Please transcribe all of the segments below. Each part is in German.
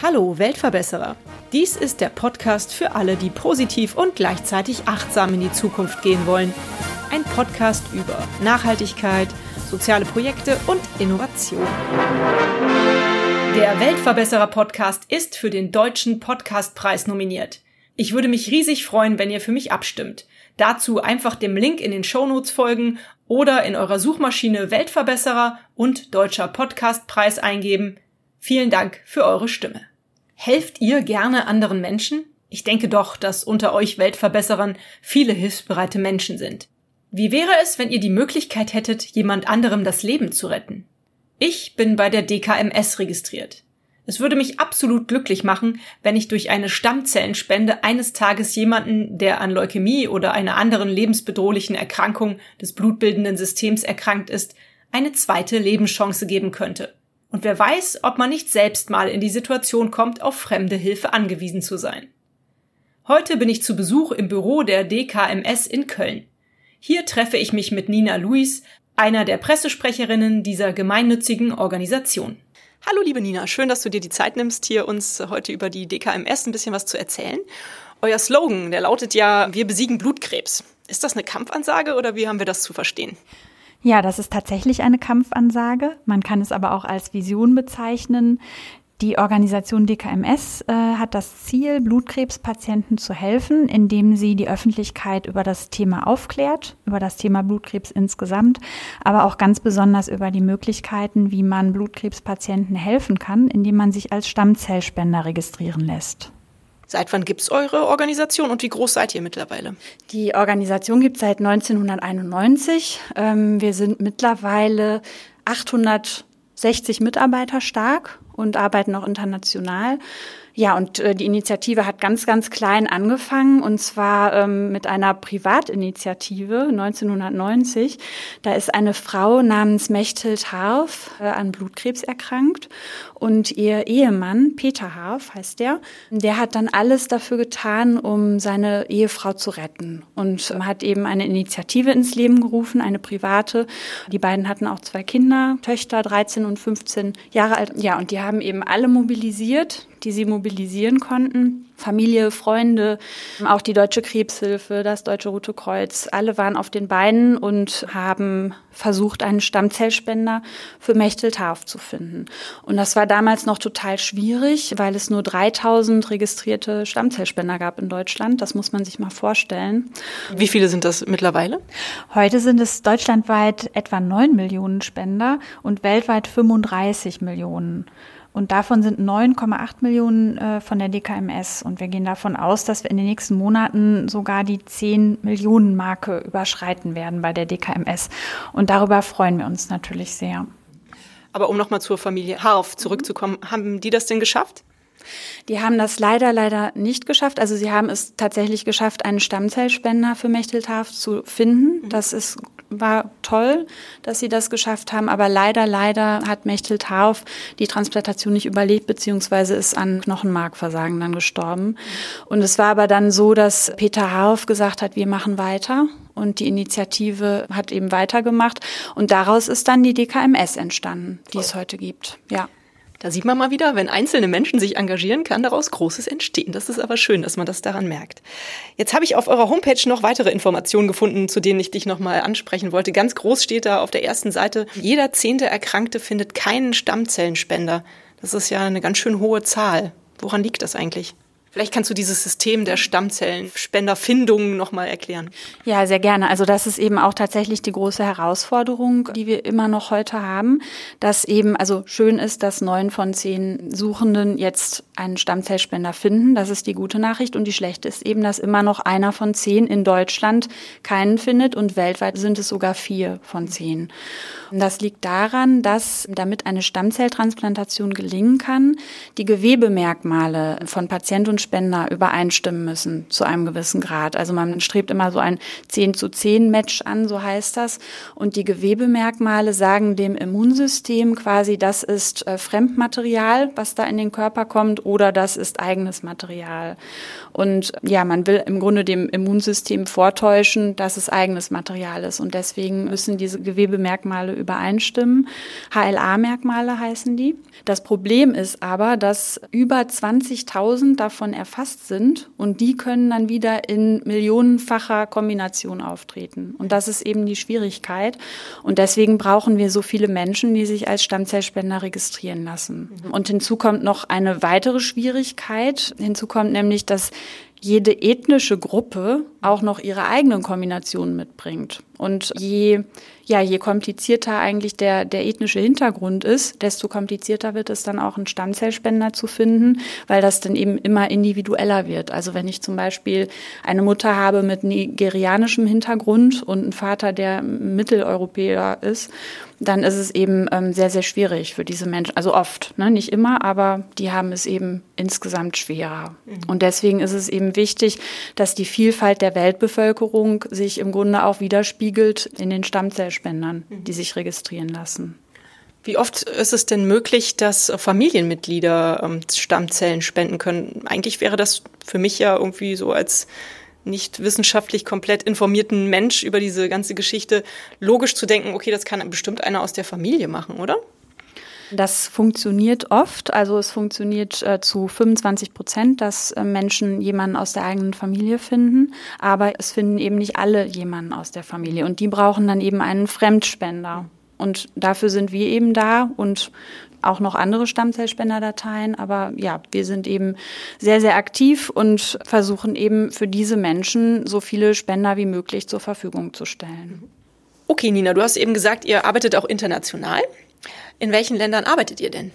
Hallo Weltverbesserer. Dies ist der Podcast für alle, die positiv und gleichzeitig achtsam in die Zukunft gehen wollen. Ein Podcast über Nachhaltigkeit, soziale Projekte und Innovation. Der Weltverbesserer Podcast ist für den Deutschen Podcastpreis nominiert. Ich würde mich riesig freuen, wenn ihr für mich abstimmt. Dazu einfach dem Link in den Shownotes folgen oder in eurer Suchmaschine Weltverbesserer und Deutscher Podcastpreis eingeben. Vielen Dank für eure Stimme. Helft ihr gerne anderen Menschen? Ich denke doch, dass unter euch Weltverbesserern viele hilfsbereite Menschen sind. Wie wäre es, wenn ihr die Möglichkeit hättet, jemand anderem das Leben zu retten? Ich bin bei der DKMS registriert. Es würde mich absolut glücklich machen, wenn ich durch eine Stammzellenspende eines Tages jemanden, der an Leukämie oder einer anderen lebensbedrohlichen Erkrankung des blutbildenden Systems erkrankt ist, eine zweite Lebenschance geben könnte. Und wer weiß, ob man nicht selbst mal in die Situation kommt, auf fremde Hilfe angewiesen zu sein. Heute bin ich zu Besuch im Büro der DKMS in Köln. Hier treffe ich mich mit Nina Luis, einer der Pressesprecherinnen dieser gemeinnützigen Organisation. Hallo liebe Nina, schön, dass du dir die Zeit nimmst, hier uns heute über die DKMS ein bisschen was zu erzählen. Euer Slogan, der lautet ja, wir besiegen Blutkrebs. Ist das eine Kampfansage oder wie haben wir das zu verstehen? Ja, das ist tatsächlich eine Kampfansage. Man kann es aber auch als Vision bezeichnen. Die Organisation DKMS äh, hat das Ziel, Blutkrebspatienten zu helfen, indem sie die Öffentlichkeit über das Thema aufklärt, über das Thema Blutkrebs insgesamt, aber auch ganz besonders über die Möglichkeiten, wie man Blutkrebspatienten helfen kann, indem man sich als Stammzellspender registrieren lässt. Seit wann gibt es eure Organisation und wie groß seid ihr mittlerweile? Die Organisation gibt es seit 1991. Ähm, wir sind mittlerweile 860 Mitarbeiter stark und arbeiten auch international. Ja, und äh, die Initiative hat ganz, ganz klein angefangen und zwar ähm, mit einer Privatinitiative 1990. Da ist eine Frau namens Mechthild Harf äh, an Blutkrebs erkrankt und ihr Ehemann, Peter Harf heißt der, der hat dann alles dafür getan, um seine Ehefrau zu retten und äh, hat eben eine Initiative ins Leben gerufen, eine private. Die beiden hatten auch zwei Kinder, Töchter, 13 und 15 Jahre alt. Ja, und die haben eben alle mobilisiert, die sie mobilisieren konnten. Familie, Freunde, auch die Deutsche Krebshilfe, das Deutsche Rote Kreuz, alle waren auf den Beinen und haben versucht, einen Stammzellspender für Mechteltarf zu finden. Und das war damals noch total schwierig, weil es nur 3000 registrierte Stammzellspender gab in Deutschland. Das muss man sich mal vorstellen. Wie viele sind das mittlerweile? Heute sind es deutschlandweit etwa 9 Millionen Spender und weltweit 35 Millionen. Und davon sind 9,8 Millionen äh, von der DKMS. Und wir gehen davon aus, dass wir in den nächsten Monaten sogar die 10 Millionen Marke überschreiten werden bei der DKMS. Und darüber freuen wir uns natürlich sehr. Aber um nochmal zur Familie Harf zurückzukommen, haben die das denn geschafft? Die haben das leider, leider nicht geschafft. Also sie haben es tatsächlich geschafft, einen Stammzellspender für Mechteltarf zu finden. Das ist war toll, dass sie das geschafft haben, aber leider, leider hat Mechtel Tauf die Transplantation nicht überlebt, beziehungsweise ist an Knochenmarkversagen dann gestorben. Und es war aber dann so, dass Peter Harf gesagt hat, wir machen weiter. Und die Initiative hat eben weitergemacht. Und daraus ist dann die DKMS entstanden, die es heute gibt. Ja. Da sieht man mal wieder, wenn einzelne Menschen sich engagieren, kann daraus Großes entstehen. Das ist aber schön, dass man das daran merkt. Jetzt habe ich auf eurer Homepage noch weitere Informationen gefunden, zu denen ich dich nochmal ansprechen wollte. Ganz groß steht da auf der ersten Seite, jeder zehnte Erkrankte findet keinen Stammzellenspender. Das ist ja eine ganz schön hohe Zahl. Woran liegt das eigentlich? Vielleicht kannst du dieses System der Stammzellenspenderfindung nochmal erklären. Ja, sehr gerne. Also das ist eben auch tatsächlich die große Herausforderung, die wir immer noch heute haben, dass eben, also schön ist, dass neun von zehn Suchenden jetzt einen Stammzellspender finden. Das ist die gute Nachricht. Und die schlechte ist eben, dass immer noch einer von zehn in Deutschland keinen findet und weltweit sind es sogar vier von zehn. Und das liegt daran, dass damit eine Stammzelltransplantation gelingen kann, die Gewebemerkmale von Patient und Spender übereinstimmen müssen zu einem gewissen Grad. Also man strebt immer so ein 10 zu 10 Match an, so heißt das. Und die Gewebemerkmale sagen dem Immunsystem quasi, das ist äh, Fremdmaterial, was da in den Körper kommt, oder das ist eigenes Material. Und ja, man will im Grunde dem Immunsystem vortäuschen, dass es eigenes Material ist. Und deswegen müssen diese Gewebemerkmale übereinstimmen. HLA-Merkmale heißen die. Das Problem ist aber, dass über 20.000 davon erfasst sind und die können dann wieder in millionenfacher Kombination auftreten. Und das ist eben die Schwierigkeit. Und deswegen brauchen wir so viele Menschen, die sich als Stammzellspender registrieren lassen. Und hinzu kommt noch eine weitere Schwierigkeit. Hinzu kommt nämlich, dass jede ethnische Gruppe auch noch ihre eigenen Kombinationen mitbringt. Und je, ja, je komplizierter eigentlich der, der ethnische Hintergrund ist, desto komplizierter wird es dann auch einen Stammzellspender zu finden, weil das dann eben immer individueller wird. Also wenn ich zum Beispiel eine Mutter habe mit nigerianischem Hintergrund und einen Vater, der Mitteleuropäer ist, dann ist es eben ähm, sehr, sehr schwierig für diese Menschen. Also oft, ne? nicht immer, aber die haben es eben insgesamt schwerer. Mhm. Und deswegen ist es eben wichtig, dass die Vielfalt der Weltbevölkerung sich im Grunde auch widerspiegelt in den Stammzellspendern, die mhm. sich registrieren lassen. Wie oft ist es denn möglich, dass Familienmitglieder ähm, Stammzellen spenden können? Eigentlich wäre das für mich ja irgendwie so als nicht wissenschaftlich komplett informierten Mensch über diese ganze Geschichte logisch zu denken, okay, das kann bestimmt einer aus der Familie machen, oder? Das funktioniert oft, also es funktioniert äh, zu 25 Prozent, dass äh, Menschen jemanden aus der eigenen Familie finden, aber es finden eben nicht alle jemanden aus der Familie und die brauchen dann eben einen Fremdspender. Und dafür sind wir eben da und auch noch andere Stammzellspenderdateien. Aber ja, wir sind eben sehr, sehr aktiv und versuchen eben für diese Menschen so viele Spender wie möglich zur Verfügung zu stellen. Okay, Nina, du hast eben gesagt, ihr arbeitet auch international. In welchen Ländern arbeitet ihr denn?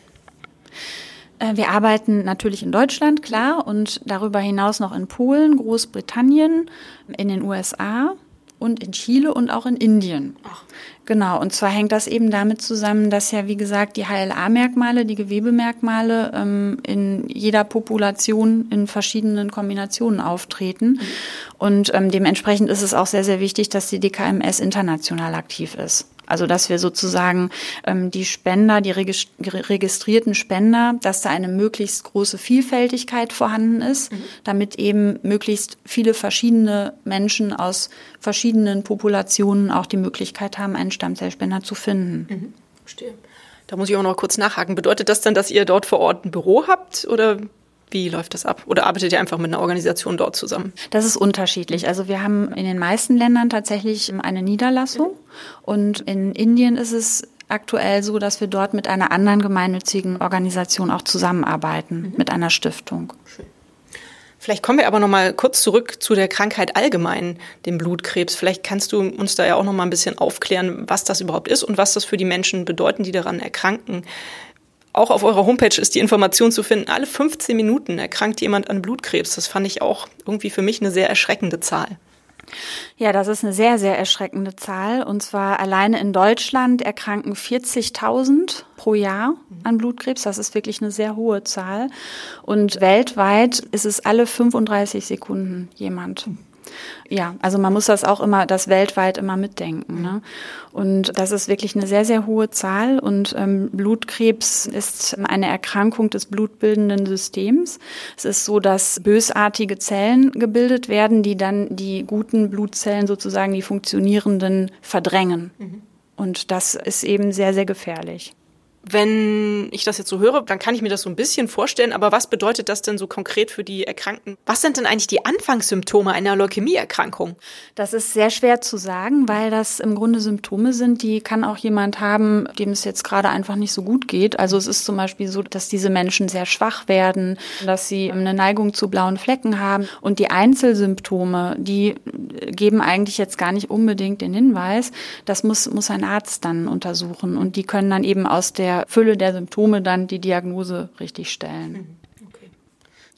Äh, wir arbeiten natürlich in Deutschland, klar, und darüber hinaus noch in Polen, Großbritannien, in den USA und in Chile und auch in Indien. Ach. Genau, und zwar hängt das eben damit zusammen, dass ja, wie gesagt, die HLA-Merkmale, die Gewebemerkmale ähm, in jeder Population in verschiedenen Kombinationen auftreten. Mhm. Und ähm, dementsprechend ist es auch sehr, sehr wichtig, dass die DKMS international aktiv ist. Also dass wir sozusagen ähm, die Spender, die registrierten Spender, dass da eine möglichst große Vielfältigkeit vorhanden ist, mhm. damit eben möglichst viele verschiedene Menschen aus verschiedenen Populationen auch die Möglichkeit haben, einen Stammzellspender zu finden. Mhm. Verstehe. Da muss ich auch noch kurz nachhaken. Bedeutet das dann, dass ihr dort vor Ort ein Büro habt oder wie läuft das ab? Oder arbeitet ihr einfach mit einer Organisation dort zusammen? Das ist unterschiedlich. Also wir haben in den meisten Ländern tatsächlich eine Niederlassung und in Indien ist es aktuell so, dass wir dort mit einer anderen gemeinnützigen Organisation auch zusammenarbeiten, mhm. mit einer Stiftung. Schön. Vielleicht kommen wir aber noch mal kurz zurück zu der Krankheit allgemein, dem Blutkrebs. Vielleicht kannst du uns da ja auch noch mal ein bisschen aufklären, was das überhaupt ist und was das für die Menschen bedeuten, die daran erkranken. Auch auf eurer Homepage ist die Information zu finden, alle 15 Minuten erkrankt jemand an Blutkrebs. Das fand ich auch irgendwie für mich eine sehr erschreckende Zahl. Ja, das ist eine sehr, sehr erschreckende Zahl. Und zwar alleine in Deutschland erkranken 40.000 pro Jahr an Blutkrebs. Das ist wirklich eine sehr hohe Zahl. Und weltweit ist es alle 35 Sekunden jemand. Ja, also man muss das auch immer, das weltweit immer mitdenken. Ne? Und das ist wirklich eine sehr, sehr hohe Zahl. Und ähm, Blutkrebs ist eine Erkrankung des blutbildenden Systems. Es ist so, dass bösartige Zellen gebildet werden, die dann die guten Blutzellen sozusagen, die funktionierenden, verdrängen. Mhm. Und das ist eben sehr, sehr gefährlich. Wenn ich das jetzt so höre, dann kann ich mir das so ein bisschen vorstellen, aber was bedeutet das denn so konkret für die Erkrankten? Was sind denn eigentlich die Anfangssymptome einer Leukämieerkrankung? Das ist sehr schwer zu sagen, weil das im Grunde Symptome sind, die kann auch jemand haben, dem es jetzt gerade einfach nicht so gut geht. Also es ist zum Beispiel so, dass diese Menschen sehr schwach werden, dass sie eine Neigung zu blauen Flecken haben und die Einzelsymptome, die geben eigentlich jetzt gar nicht unbedingt den Hinweis. Das muss, muss ein Arzt dann untersuchen und die können dann eben aus der der Fülle der Symptome dann die Diagnose richtig stellen. Mhm.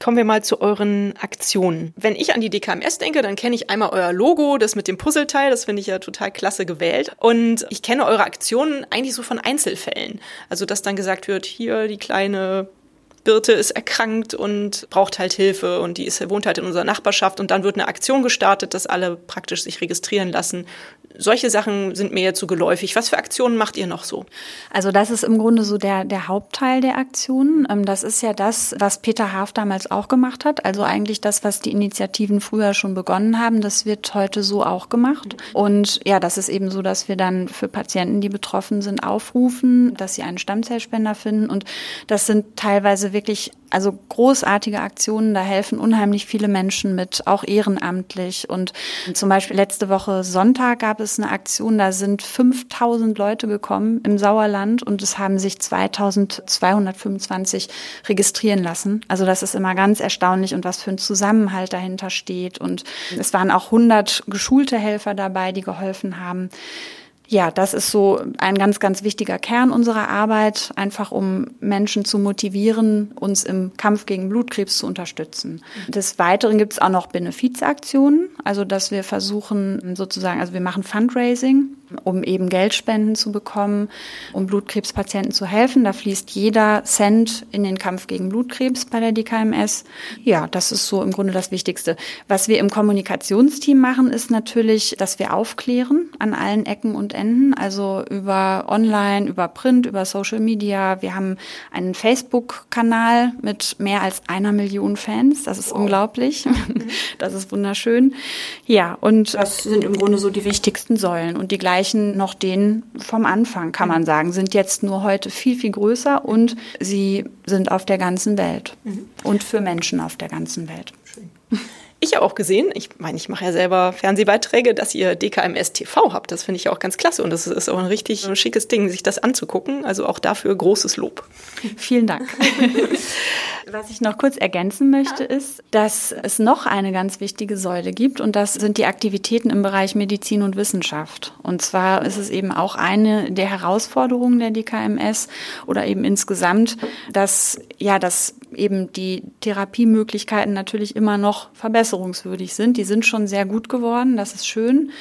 Kommen wir mal zu euren Aktionen. Wenn ich an die DKMS denke, dann kenne ich einmal euer Logo, das mit dem Puzzleteil, das finde ich ja total klasse gewählt. Und ich kenne eure Aktionen eigentlich so von Einzelfällen. Also, dass dann gesagt wird, hier die kleine Birte ist erkrankt und braucht halt Hilfe und die ist, wohnt halt in unserer Nachbarschaft und dann wird eine Aktion gestartet, dass alle praktisch sich registrieren lassen. Solche Sachen sind mir jetzt so geläufig. Was für Aktionen macht ihr noch so? Also das ist im Grunde so der, der Hauptteil der Aktionen. Ähm, das ist ja das, was Peter Haaf damals auch gemacht hat. Also eigentlich das, was die Initiativen früher schon begonnen haben, das wird heute so auch gemacht. Und ja, das ist eben so, dass wir dann für Patienten, die betroffen sind, aufrufen, dass sie einen Stammzellspender finden. Und das sind teilweise wirklich also großartige Aktionen, da helfen unheimlich viele Menschen mit, auch ehrenamtlich. Und zum Beispiel letzte Woche Sonntag gab es eine Aktion, da sind 5000 Leute gekommen im Sauerland und es haben sich 2225 registrieren lassen. Also das ist immer ganz erstaunlich und was für ein Zusammenhalt dahinter steht. Und es waren auch 100 geschulte Helfer dabei, die geholfen haben. Ja, das ist so ein ganz, ganz wichtiger Kern unserer Arbeit, einfach um Menschen zu motivieren, uns im Kampf gegen Blutkrebs zu unterstützen. Des Weiteren gibt es auch noch Benefizaktionen, also dass wir versuchen sozusagen, also wir machen Fundraising, um eben Geldspenden zu bekommen, um Blutkrebspatienten zu helfen. Da fließt jeder Cent in den Kampf gegen Blutkrebs bei der DKMS. Ja, das ist so im Grunde das Wichtigste. Was wir im Kommunikationsteam machen, ist natürlich, dass wir aufklären an allen Ecken und Enden, also über Online, über Print, über Social Media. Wir haben einen Facebook-Kanal mit mehr als einer Million Fans. Das ist wow. unglaublich. Das ist wunderschön. Ja, und das sind im Grunde so die wichtigsten Säulen und die gleichen noch denen vom Anfang, kann man sagen, sind jetzt nur heute viel, viel größer und sie sind auf der ganzen Welt mhm. und für Menschen auf der ganzen Welt. Schön ich habe auch gesehen, ich meine, ich mache ja selber Fernsehbeiträge, dass ihr DKMS TV habt. Das finde ich auch ganz klasse und das ist auch ein richtig schickes Ding, sich das anzugucken. Also auch dafür großes Lob. Vielen Dank. Was ich noch kurz ergänzen möchte, ist, dass es noch eine ganz wichtige Säule gibt und das sind die Aktivitäten im Bereich Medizin und Wissenschaft. Und zwar ist es eben auch eine der Herausforderungen der DKMS oder eben insgesamt, dass ja, dass eben die Therapiemöglichkeiten natürlich immer noch verbesserungswürdig sind. Die sind schon sehr gut geworden, das ist schön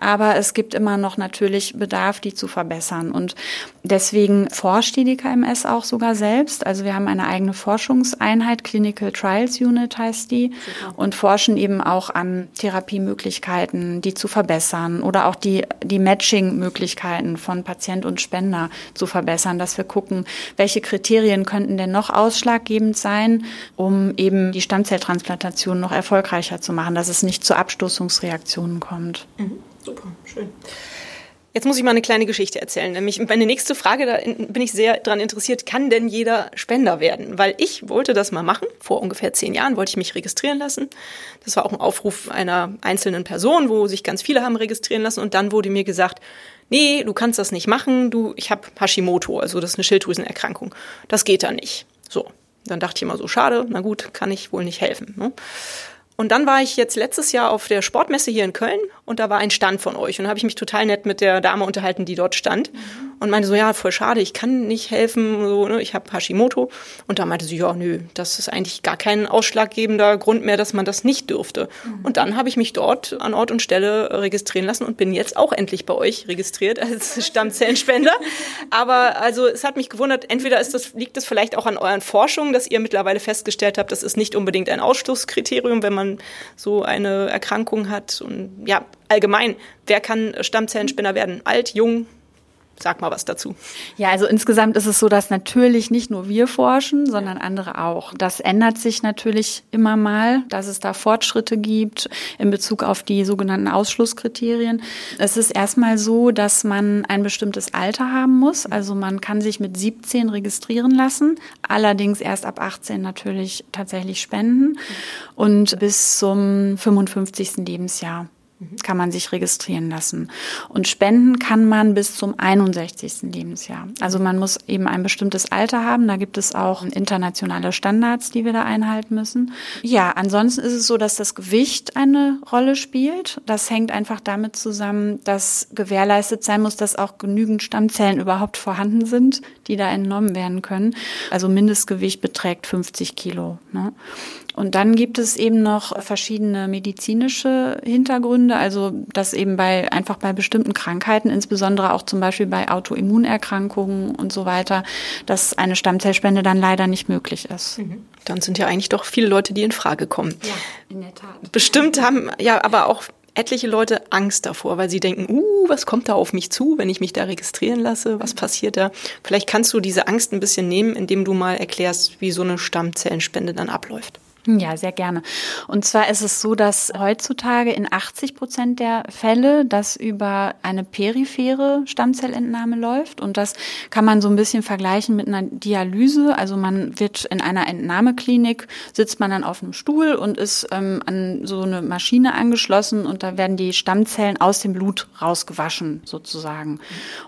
aber es gibt immer noch natürlich Bedarf, die zu verbessern. Und deswegen forscht die DKMS auch sogar selbst. Also wir haben eine eigene Forschungseinheit, Clinical Trials Unit heißt die, und forschen eben auch an Therapiemöglichkeiten, die zu verbessern oder auch die, die Matching-Möglichkeiten von Patient und Spender zu verbessern, dass wir gucken, welche Kriterien könnten denn noch ausschlaggebend sein, um eben die Stammzelltransplantation noch erfolgreicher zu machen, dass es nicht zu Abstoßungsreaktionen kommt. Mhm. Super, schön. Jetzt muss ich mal eine kleine Geschichte erzählen. Nämlich meine nächste Frage, da bin ich sehr daran interessiert, kann denn jeder Spender werden? Weil ich wollte das mal machen. Vor ungefähr zehn Jahren wollte ich mich registrieren lassen. Das war auch ein Aufruf einer einzelnen Person, wo sich ganz viele haben registrieren lassen. Und dann wurde mir gesagt, nee, du kannst das nicht machen. Du, ich habe Hashimoto, also das ist eine Schilddrüsenerkrankung. Das geht da nicht. So. Dann dachte ich immer so, schade, na gut, kann ich wohl nicht helfen. Ne? Und dann war ich jetzt letztes Jahr auf der Sportmesse hier in Köln und da war ein Stand von euch. Und da habe ich mich total nett mit der Dame unterhalten, die dort stand. Mhm und meinte so, ja, voll schade, ich kann nicht helfen, so, ne, ich habe Hashimoto. Und da meinte sie, ja, nö, das ist eigentlich gar kein ausschlaggebender Grund mehr, dass man das nicht dürfte. Mhm. Und dann habe ich mich dort an Ort und Stelle registrieren lassen und bin jetzt auch endlich bei euch registriert als Stammzellenspender. Aber also es hat mich gewundert, entweder ist das, liegt es vielleicht auch an euren Forschungen, dass ihr mittlerweile festgestellt habt, das ist nicht unbedingt ein Ausschlusskriterium, wenn man so eine Erkrankung hat. Und ja, allgemein, wer kann Stammzellenspender werden? Alt, jung, Sag mal was dazu. Ja, also insgesamt ist es so, dass natürlich nicht nur wir forschen, sondern andere auch. Das ändert sich natürlich immer mal, dass es da Fortschritte gibt in Bezug auf die sogenannten Ausschlusskriterien. Es ist erstmal so, dass man ein bestimmtes Alter haben muss. Also man kann sich mit 17 registrieren lassen, allerdings erst ab 18 natürlich tatsächlich spenden und bis zum 55. Lebensjahr kann man sich registrieren lassen. Und spenden kann man bis zum 61. Lebensjahr. Also man muss eben ein bestimmtes Alter haben. Da gibt es auch internationale Standards, die wir da einhalten müssen. Ja, ansonsten ist es so, dass das Gewicht eine Rolle spielt. Das hängt einfach damit zusammen, dass gewährleistet sein muss, dass auch genügend Stammzellen überhaupt vorhanden sind, die da entnommen werden können. Also Mindestgewicht beträgt 50 Kilo. Ne? Und dann gibt es eben noch verschiedene medizinische Hintergründe, also dass eben bei einfach bei bestimmten Krankheiten, insbesondere auch zum Beispiel bei Autoimmunerkrankungen und so weiter, dass eine Stammzellspende dann leider nicht möglich ist. Mhm. Dann sind ja eigentlich doch viele Leute, die in Frage kommen. Ja, in der Tat. Bestimmt haben ja aber auch etliche Leute Angst davor, weil sie denken, uh, was kommt da auf mich zu, wenn ich mich da registrieren lasse? Was passiert da? Vielleicht kannst du diese Angst ein bisschen nehmen, indem du mal erklärst, wie so eine Stammzellenspende dann abläuft. Ja, sehr gerne. Und zwar ist es so, dass heutzutage in 80 Prozent der Fälle das über eine periphere Stammzellentnahme läuft. Und das kann man so ein bisschen vergleichen mit einer Dialyse. Also man wird in einer Entnahmeklinik, sitzt man dann auf einem Stuhl und ist ähm, an so eine Maschine angeschlossen und da werden die Stammzellen aus dem Blut rausgewaschen sozusagen.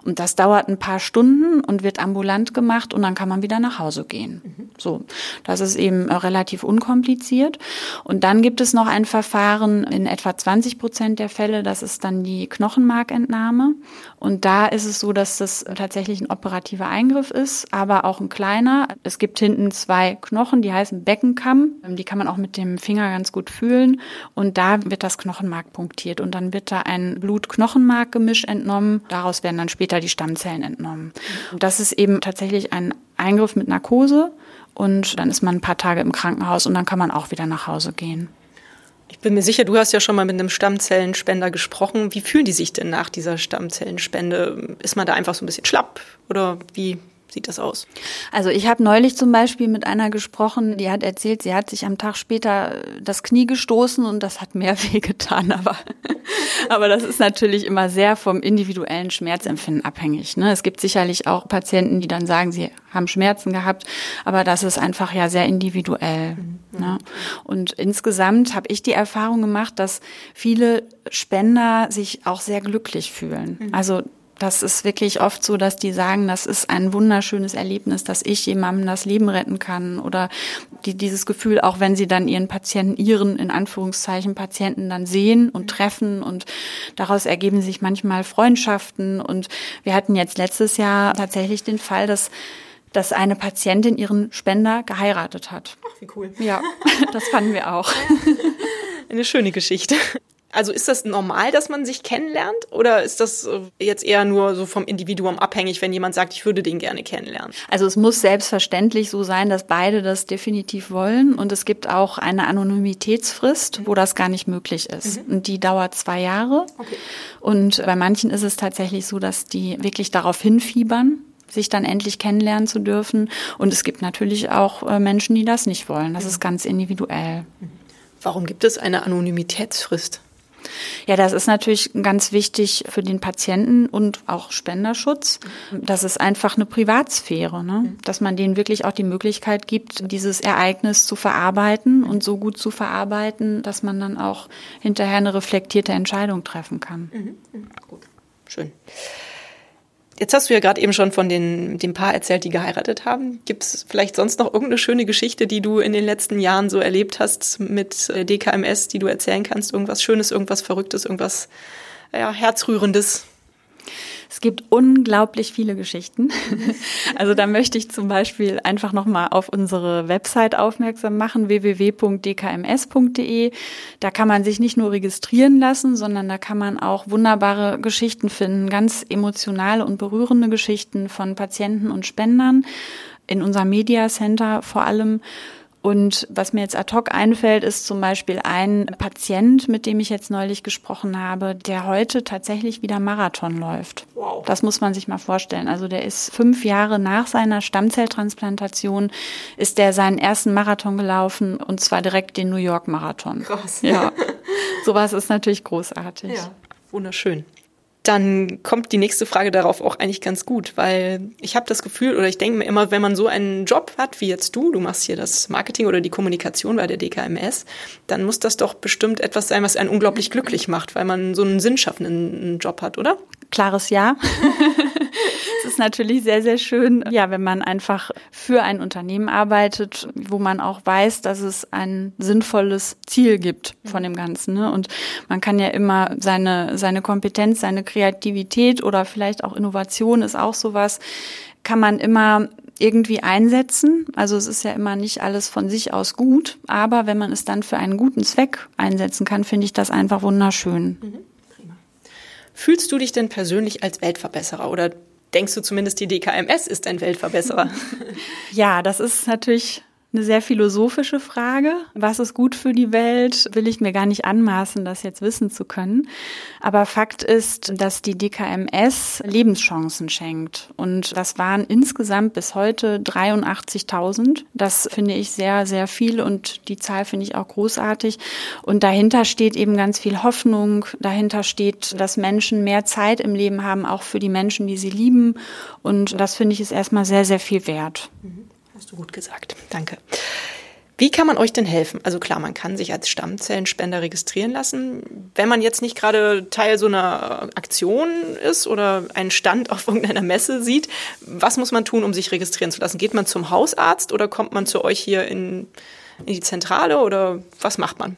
Und das dauert ein paar Stunden und wird ambulant gemacht und dann kann man wieder nach Hause gehen. Mhm. So, das ist eben relativ unkompliziert kompliziert. Und dann gibt es noch ein Verfahren in etwa 20 Prozent der Fälle, das ist dann die Knochenmarkentnahme. Und da ist es so, dass das tatsächlich ein operativer Eingriff ist, aber auch ein kleiner. Es gibt hinten zwei Knochen, die heißen Beckenkamm. Die kann man auch mit dem Finger ganz gut fühlen. Und da wird das Knochenmark punktiert. Und dann wird da ein Blut-Knochenmark-Gemisch entnommen. Daraus werden dann später die Stammzellen entnommen. Und das ist eben tatsächlich ein Eingriff mit Narkose und dann ist man ein paar Tage im Krankenhaus und dann kann man auch wieder nach Hause gehen. Ich bin mir sicher, du hast ja schon mal mit einem Stammzellenspender gesprochen. Wie fühlen die sich denn nach dieser Stammzellenspende? Ist man da einfach so ein bisschen schlapp oder wie sieht das aus? Also ich habe neulich zum Beispiel mit einer gesprochen, die hat erzählt, sie hat sich am Tag später das Knie gestoßen und das hat mehr wehgetan. Aber, aber das ist natürlich immer sehr vom individuellen Schmerzempfinden abhängig. Ne? Es gibt sicherlich auch Patienten, die dann sagen, sie haben Schmerzen gehabt, aber das ist einfach ja sehr individuell. Mhm. Ne? Und insgesamt habe ich die Erfahrung gemacht, dass viele Spender sich auch sehr glücklich fühlen. Mhm. Also das ist wirklich oft so, dass die sagen, das ist ein wunderschönes Erlebnis, dass ich jemandem das Leben retten kann oder die, dieses Gefühl, auch wenn sie dann ihren Patienten, ihren in Anführungszeichen Patienten dann sehen und treffen und daraus ergeben sich manchmal Freundschaften und wir hatten jetzt letztes Jahr tatsächlich den Fall, dass dass eine Patientin ihren Spender geheiratet hat. Ach, wie cool. Ja, das fanden wir auch. Eine schöne Geschichte. Also ist das normal, dass man sich kennenlernt oder ist das äh, jetzt eher nur so vom Individuum abhängig, wenn jemand sagt, ich würde den gerne kennenlernen? Also es muss selbstverständlich so sein, dass beide das definitiv wollen und es gibt auch eine Anonymitätsfrist, wo das gar nicht möglich ist. Mhm. Und die dauert zwei Jahre. Okay. Und bei manchen ist es tatsächlich so, dass die wirklich darauf hinfiebern, sich dann endlich kennenlernen zu dürfen. Und es gibt natürlich auch äh, Menschen, die das nicht wollen. Das mhm. ist ganz individuell. Warum gibt es eine Anonymitätsfrist? Ja, das ist natürlich ganz wichtig für den Patienten und auch Spenderschutz. Das ist einfach eine Privatsphäre, ne? dass man denen wirklich auch die Möglichkeit gibt, dieses Ereignis zu verarbeiten und so gut zu verarbeiten, dass man dann auch hinterher eine reflektierte Entscheidung treffen kann. Mhm. mhm. Gut, schön. Jetzt hast du ja gerade eben schon von den, dem Paar erzählt, die geheiratet haben. Gibt es vielleicht sonst noch irgendeine schöne Geschichte, die du in den letzten Jahren so erlebt hast mit äh, DKMS, die du erzählen kannst? Irgendwas Schönes, irgendwas Verrücktes, irgendwas ja, Herzrührendes? Es gibt unglaublich viele Geschichten. Also da möchte ich zum Beispiel einfach nochmal auf unsere Website aufmerksam machen, www.dkms.de. Da kann man sich nicht nur registrieren lassen, sondern da kann man auch wunderbare Geschichten finden, ganz emotionale und berührende Geschichten von Patienten und Spendern in unserem Media Center vor allem und was mir jetzt ad hoc einfällt, ist zum Beispiel ein Patient, mit dem ich jetzt neulich gesprochen habe, der heute tatsächlich wieder Marathon läuft. Wow. Das muss man sich mal vorstellen. Also der ist fünf Jahre nach seiner Stammzelltransplantation, ist der seinen ersten Marathon gelaufen und zwar direkt den New York Marathon. Krass. Ja. Sowas ist natürlich großartig. Ja, wunderschön dann kommt die nächste Frage darauf auch eigentlich ganz gut, weil ich habe das Gefühl oder ich denke mir immer, wenn man so einen Job hat wie jetzt du, du machst hier das Marketing oder die Kommunikation bei der DKMS, dann muss das doch bestimmt etwas sein, was einen unglaublich glücklich macht, weil man so einen sinnschaffenden Job hat, oder? Klares Ja. es ist natürlich sehr, sehr schön, ja, wenn man einfach für ein Unternehmen arbeitet, wo man auch weiß, dass es ein sinnvolles Ziel gibt von dem Ganzen. Ne? Und man kann ja immer seine, seine Kompetenz, seine Kreativität oder vielleicht auch Innovation ist auch sowas, kann man immer irgendwie einsetzen. Also es ist ja immer nicht alles von sich aus gut, aber wenn man es dann für einen guten Zweck einsetzen kann, finde ich das einfach wunderschön. Mhm, Fühlst du dich denn persönlich als Weltverbesserer oder denkst du zumindest, die DKMS ist ein Weltverbesserer? ja, das ist natürlich eine sehr philosophische Frage. Was ist gut für die Welt? Will ich mir gar nicht anmaßen, das jetzt wissen zu können. Aber Fakt ist, dass die DKMS Lebenschancen schenkt. Und das waren insgesamt bis heute 83.000. Das finde ich sehr, sehr viel und die Zahl finde ich auch großartig. Und dahinter steht eben ganz viel Hoffnung. Dahinter steht, dass Menschen mehr Zeit im Leben haben, auch für die Menschen, die sie lieben. Und das finde ich ist erstmal sehr, sehr viel wert. Mhm. Hast du gut gesagt. Danke. Wie kann man euch denn helfen? Also klar, man kann sich als Stammzellenspender registrieren lassen. Wenn man jetzt nicht gerade Teil so einer Aktion ist oder einen Stand auf irgendeiner Messe sieht, was muss man tun, um sich registrieren zu lassen? Geht man zum Hausarzt oder kommt man zu euch hier in, in die Zentrale oder was macht man?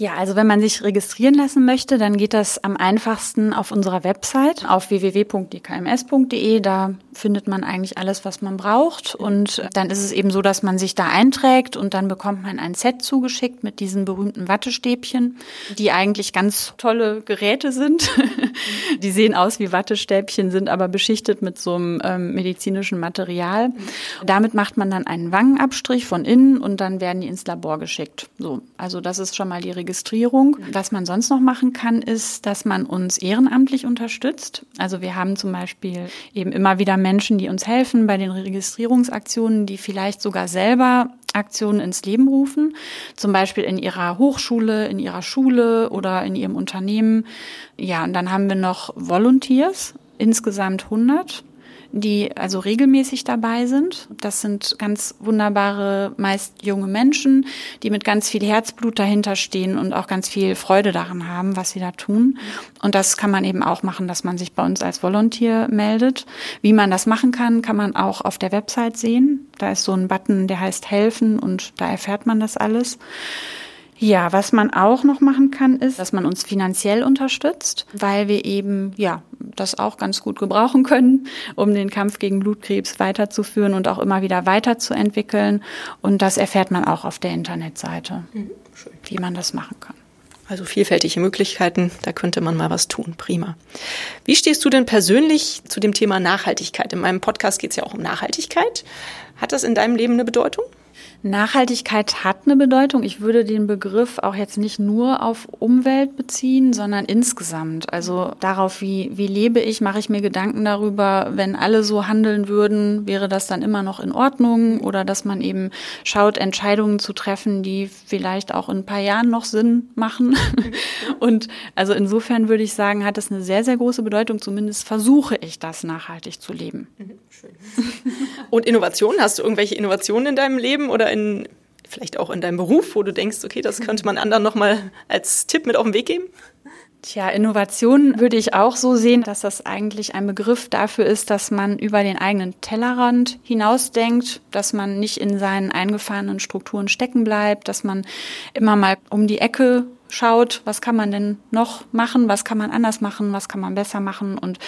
Ja, also wenn man sich registrieren lassen möchte, dann geht das am einfachsten auf unserer Website auf www.dkms.de. Da findet man eigentlich alles, was man braucht. Und dann ist es eben so, dass man sich da einträgt und dann bekommt man ein Set zugeschickt mit diesen berühmten Wattestäbchen, die eigentlich ganz tolle Geräte sind. die sehen aus wie Wattestäbchen, sind aber beschichtet mit so einem ähm, medizinischen Material. Damit macht man dann einen Wangenabstrich von innen und dann werden die ins Labor geschickt. So, also das ist schon mal die Registrierung Registrierung. Was man sonst noch machen kann, ist, dass man uns ehrenamtlich unterstützt. Also wir haben zum Beispiel eben immer wieder Menschen, die uns helfen bei den Registrierungsaktionen, die vielleicht sogar selber Aktionen ins Leben rufen, zum Beispiel in ihrer Hochschule, in ihrer Schule oder in ihrem Unternehmen. Ja, und dann haben wir noch Volunteers, insgesamt 100 die also regelmäßig dabei sind. Das sind ganz wunderbare, meist junge Menschen, die mit ganz viel Herzblut dahinter stehen und auch ganz viel Freude daran haben, was sie da tun. Und das kann man eben auch machen, dass man sich bei uns als Volontier meldet. Wie man das machen kann, kann man auch auf der Website sehen. Da ist so ein Button, der heißt Helfen und da erfährt man das alles. Ja, was man auch noch machen kann, ist, dass man uns finanziell unterstützt, weil wir eben, ja, das auch ganz gut gebrauchen können, um den Kampf gegen Blutkrebs weiterzuführen und auch immer wieder weiterzuentwickeln. Und das erfährt man auch auf der Internetseite, mhm, wie man das machen kann. Also vielfältige Möglichkeiten, da könnte man mal was tun. Prima. Wie stehst du denn persönlich zu dem Thema Nachhaltigkeit? In meinem Podcast geht es ja auch um Nachhaltigkeit. Hat das in deinem Leben eine Bedeutung? Nachhaltigkeit hat eine Bedeutung. Ich würde den Begriff auch jetzt nicht nur auf Umwelt beziehen, sondern insgesamt. Also darauf, wie, wie lebe ich, mache ich mir Gedanken darüber, wenn alle so handeln würden, wäre das dann immer noch in Ordnung oder dass man eben schaut, Entscheidungen zu treffen, die vielleicht auch in ein paar Jahren noch Sinn machen. Und also insofern würde ich sagen, hat es eine sehr, sehr große Bedeutung. Zumindest versuche ich das nachhaltig zu leben. Mhm, schön. Und Innovation, hast du irgendwelche Innovationen in deinem Leben oder in, vielleicht auch in deinem Beruf, wo du denkst, okay, das könnte man anderen nochmal als Tipp mit auf den Weg geben? Tja, Innovation würde ich auch so sehen, dass das eigentlich ein Begriff dafür ist, dass man über den eigenen Tellerrand hinausdenkt, dass man nicht in seinen eingefahrenen Strukturen stecken bleibt, dass man immer mal um die Ecke schaut, was kann man denn noch machen, was kann man anders machen, was kann man besser machen. Und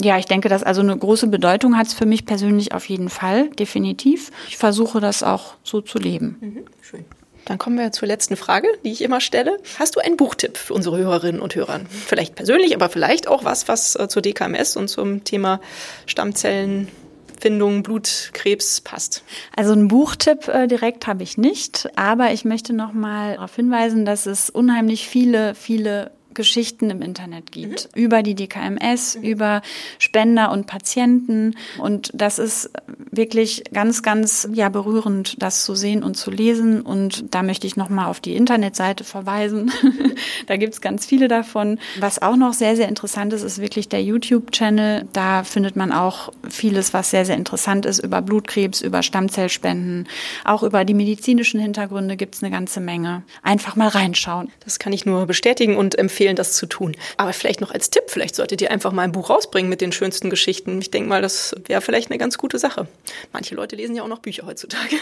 ja, ich denke, dass also eine große Bedeutung hat es für mich persönlich auf jeden Fall, definitiv. Ich versuche das auch so zu leben. Mhm, schön. Dann kommen wir zur letzten Frage, die ich immer stelle. Hast du einen Buchtipp für unsere Hörerinnen und Hörer? Vielleicht persönlich, aber vielleicht auch was, was äh, zur DKMS und zum Thema Stammzellen Findung Blutkrebs passt? Also einen Buchtipp äh, direkt habe ich nicht, aber ich möchte noch mal darauf hinweisen, dass es unheimlich viele, viele Geschichten im Internet gibt, mhm. über die DKMS, mhm. über Spender und Patienten. Und das ist wirklich ganz, ganz ja, berührend, das zu sehen und zu lesen. Und da möchte ich nochmal auf die Internetseite verweisen. da gibt's ganz viele davon. Was auch noch sehr, sehr interessant ist, ist wirklich der YouTube-Channel. Da findet man auch vieles, was sehr, sehr interessant ist über Blutkrebs, über Stammzellspenden. Auch über die medizinischen Hintergründe gibt's eine ganze Menge. Einfach mal reinschauen. Das kann ich nur bestätigen und empfehlen empfehlen, das zu tun. Aber vielleicht noch als Tipp, vielleicht solltet ihr einfach mal ein Buch rausbringen mit den schönsten Geschichten. Ich denke mal, das wäre vielleicht eine ganz gute Sache. Manche Leute lesen ja auch noch Bücher heutzutage.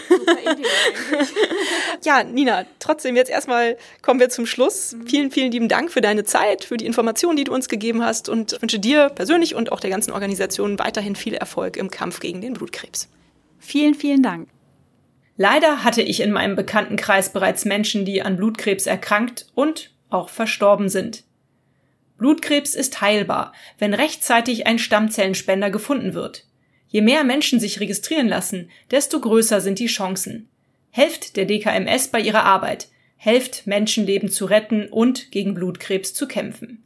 ja, Nina, trotzdem jetzt erstmal kommen wir zum Schluss. Mhm. Vielen, vielen lieben Dank für deine Zeit, für die Informationen, die du uns gegeben hast und wünsche dir persönlich und auch der ganzen Organisation weiterhin viel Erfolg im Kampf gegen den Blutkrebs. Vielen, vielen Dank. Leider hatte ich in meinem Bekanntenkreis bereits Menschen, die an Blutkrebs erkrankt und auch verstorben sind. Blutkrebs ist heilbar, wenn rechtzeitig ein Stammzellenspender gefunden wird. Je mehr Menschen sich registrieren lassen, desto größer sind die Chancen. Helft der DKMS bei ihrer Arbeit, helft Menschenleben zu retten und gegen Blutkrebs zu kämpfen.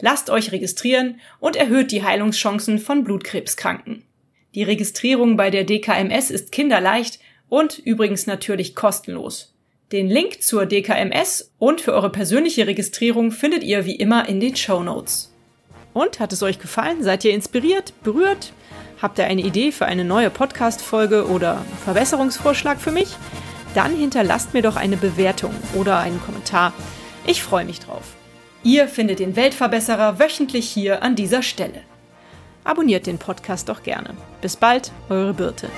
Lasst euch registrieren und erhöht die Heilungschancen von Blutkrebskranken. Die Registrierung bei der DKMS ist kinderleicht und übrigens natürlich kostenlos. Den Link zur DKMS und für eure persönliche Registrierung findet ihr wie immer in den Show Notes. Und hat es euch gefallen? Seid ihr inspiriert, berührt? Habt ihr eine Idee für eine neue Podcast-Folge oder Verbesserungsvorschlag für mich? Dann hinterlasst mir doch eine Bewertung oder einen Kommentar. Ich freue mich drauf. Ihr findet den Weltverbesserer wöchentlich hier an dieser Stelle. Abonniert den Podcast doch gerne. Bis bald, eure Birte.